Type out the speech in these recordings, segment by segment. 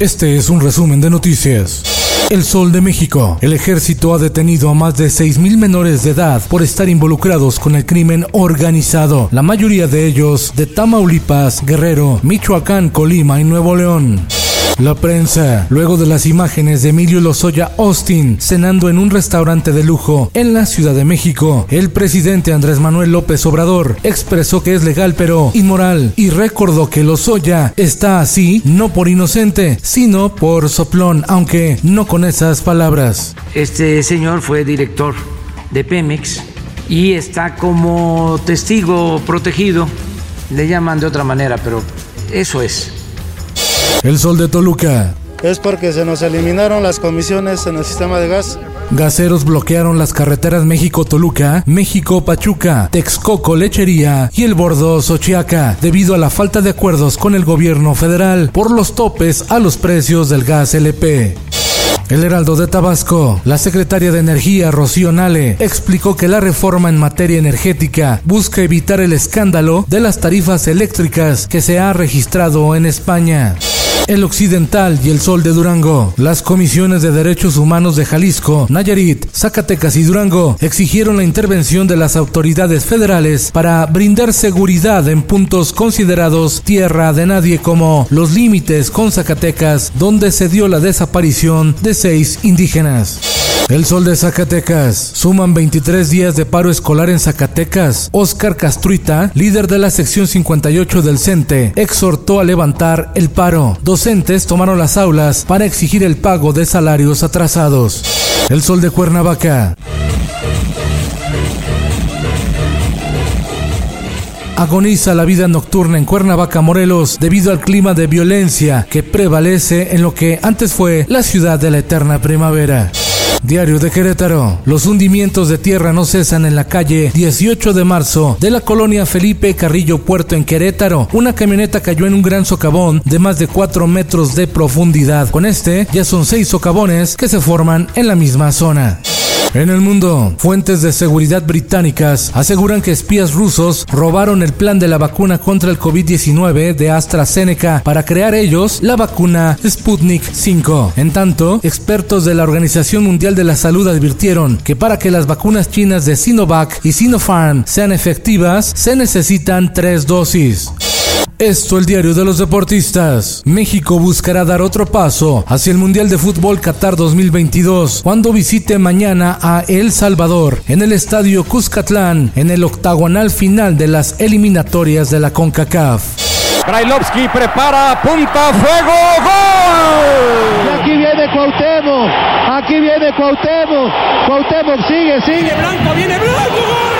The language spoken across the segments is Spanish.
Este es un resumen de noticias. El Sol de México. El ejército ha detenido a más de 6.000 menores de edad por estar involucrados con el crimen organizado, la mayoría de ellos de Tamaulipas, Guerrero, Michoacán, Colima y Nuevo León. La prensa, luego de las imágenes de Emilio Lozoya Austin cenando en un restaurante de lujo en la Ciudad de México, el presidente Andrés Manuel López Obrador expresó que es legal pero inmoral y recordó que Lozoya está así no por inocente, sino por soplón, aunque no con esas palabras. Este señor fue director de Pemex y está como testigo protegido, le llaman de otra manera, pero eso es. El Sol de Toluca. Es porque se nos eliminaron las comisiones en el sistema de gas. Gaseros bloquearon las carreteras México-Toluca, México-Pachuca, Texcoco Lechería y el Bordo Xochiaca debido a la falta de acuerdos con el gobierno federal por los topes a los precios del gas LP. El Heraldo de Tabasco, la secretaria de Energía Rocío Nale explicó que la reforma en materia energética busca evitar el escándalo de las tarifas eléctricas que se ha registrado en España. El Occidental y el Sol de Durango. Las comisiones de derechos humanos de Jalisco, Nayarit, Zacatecas y Durango exigieron la intervención de las autoridades federales para brindar seguridad en puntos considerados tierra de nadie como los límites con Zacatecas, donde se dio la desaparición de seis indígenas. El Sol de Zacatecas. Suman 23 días de paro escolar en Zacatecas. Oscar Castruita, líder de la sección 58 del CENTE, exhortó a levantar el paro. Docentes tomaron las aulas para exigir el pago de salarios atrasados. El Sol de Cuernavaca. Agoniza la vida nocturna en Cuernavaca, Morelos, debido al clima de violencia que prevalece en lo que antes fue la ciudad de la eterna primavera. Diario de Querétaro. Los hundimientos de tierra no cesan en la calle 18 de marzo de la colonia Felipe Carrillo Puerto en Querétaro. Una camioneta cayó en un gran socavón de más de 4 metros de profundidad. Con este ya son 6 socavones que se forman en la misma zona. En el mundo, fuentes de seguridad británicas aseguran que espías rusos robaron el plan de la vacuna contra el COVID-19 de AstraZeneca para crear ellos la vacuna Sputnik 5. En tanto, expertos de la Organización Mundial de la Salud advirtieron que para que las vacunas chinas de Sinovac y Sinopharm sean efectivas, se necesitan tres dosis. Esto el diario de los deportistas. México buscará dar otro paso hacia el Mundial de Fútbol Qatar 2022 cuando visite mañana a El Salvador en el estadio Cuscatlán en el octagonal final de las eliminatorias de la CONCACAF. Brailovsky prepara, punta, fuego, gol. Y aquí viene Cuauhtémoc, aquí viene Cuauhtémoc, Cuauhtémoc sigue, sigue. Blanco, viene Blanco, gol.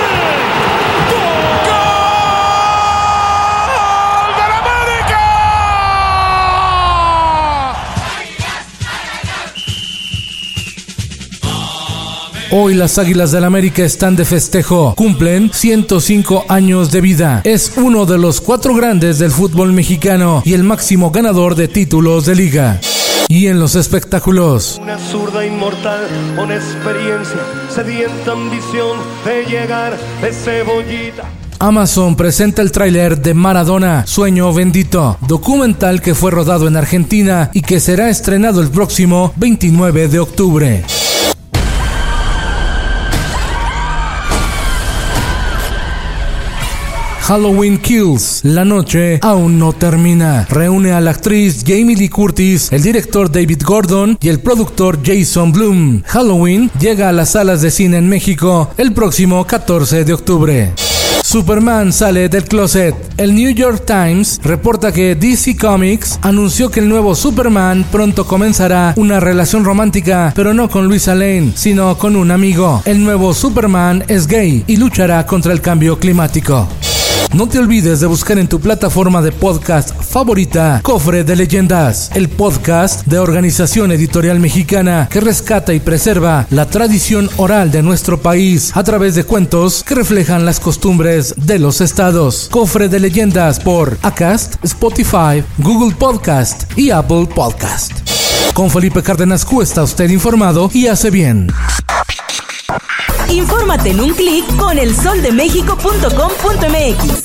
Hoy las Águilas del América están de festejo. Cumplen 105 años de vida. Es uno de los cuatro grandes del fútbol mexicano y el máximo ganador de títulos de liga. Y en los espectáculos. Una zurda inmortal con experiencia, sedienta ambición de llegar de cebollita. Amazon presenta el tráiler de Maradona, Sueño Bendito, documental que fue rodado en Argentina y que será estrenado el próximo 29 de octubre. Halloween Kills. La noche aún no termina. Reúne a la actriz Jamie Lee Curtis, el director David Gordon y el productor Jason Bloom. Halloween llega a las salas de cine en México el próximo 14 de octubre. Superman sale del closet. El New York Times reporta que DC Comics anunció que el nuevo Superman pronto comenzará una relación romántica, pero no con Luisa Lane, sino con un amigo. El nuevo Superman es gay y luchará contra el cambio climático. No te olvides de buscar en tu plataforma de podcast favorita Cofre de Leyendas, el podcast de Organización Editorial Mexicana que rescata y preserva la tradición oral de nuestro país a través de cuentos que reflejan las costumbres de los estados. Cofre de Leyendas por Acast, Spotify, Google Podcast y Apple Podcast. Con Felipe Cárdenas Q está usted informado y hace bien. Infórmate en un clic con elsoldemexico.com.mx.